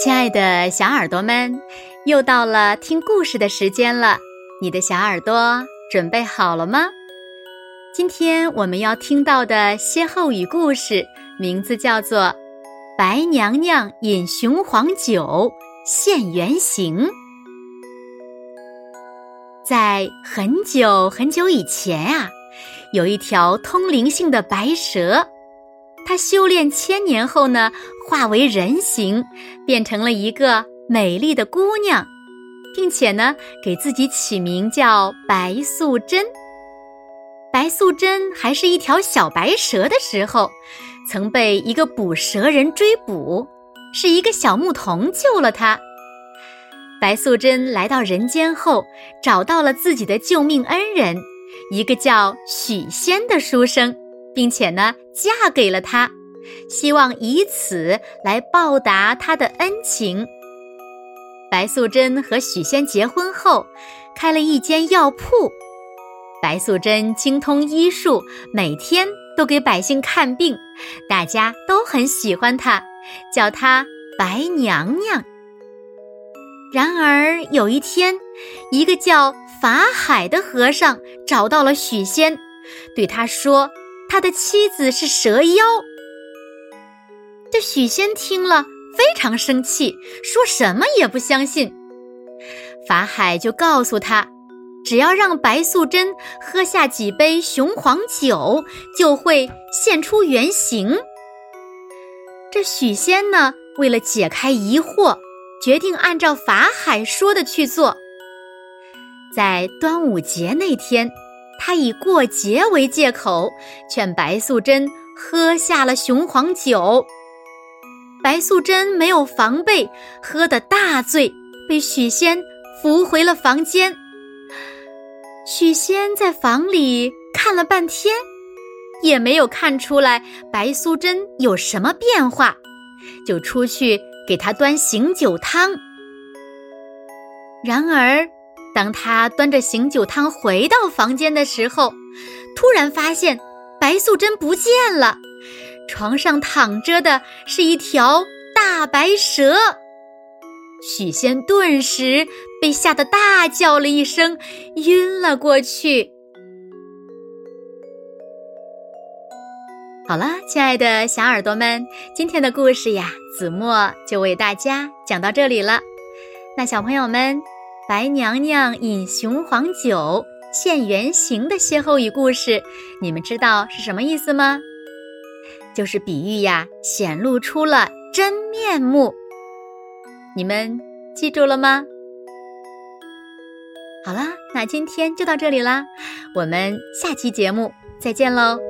亲爱的小耳朵们，又到了听故事的时间了。你的小耳朵准备好了吗？今天我们要听到的歇后语故事，名字叫做《白娘娘饮雄黄酒现原形》。在很久很久以前啊，有一条通灵性的白蛇。他修炼千年后呢，化为人形，变成了一个美丽的姑娘，并且呢，给自己起名叫白素贞。白素贞还是一条小白蛇的时候，曾被一个捕蛇人追捕，是一个小牧童救了她。白素贞来到人间后，找到了自己的救命恩人，一个叫许仙的书生。并且呢，嫁给了他，希望以此来报答他的恩情。白素贞和许仙结婚后，开了一间药铺。白素贞精通医术，每天都给百姓看病，大家都很喜欢她，叫她白娘娘。然而有一天，一个叫法海的和尚找到了许仙，对他说。他的妻子是蛇妖，这许仙听了非常生气，说什么也不相信。法海就告诉他，只要让白素贞喝下几杯雄黄酒，就会现出原形。这许仙呢，为了解开疑惑，决定按照法海说的去做。在端午节那天。他以过节为借口，劝白素贞喝下了雄黄酒。白素贞没有防备，喝得大醉，被许仙扶回了房间。许仙在房里看了半天，也没有看出来白素贞有什么变化，就出去给她端醒酒汤。然而。当他端着醒酒汤回到房间的时候，突然发现白素贞不见了，床上躺着的是一条大白蛇。许仙顿时被吓得大叫了一声，晕了过去。好了，亲爱的小耳朵们，今天的故事呀，子墨就为大家讲到这里了。那小朋友们。白娘娘饮雄黄酒现原形的歇后语故事，你们知道是什么意思吗？就是比喻呀，显露出了真面目。你们记住了吗？好啦，那今天就到这里啦，我们下期节目再见喽。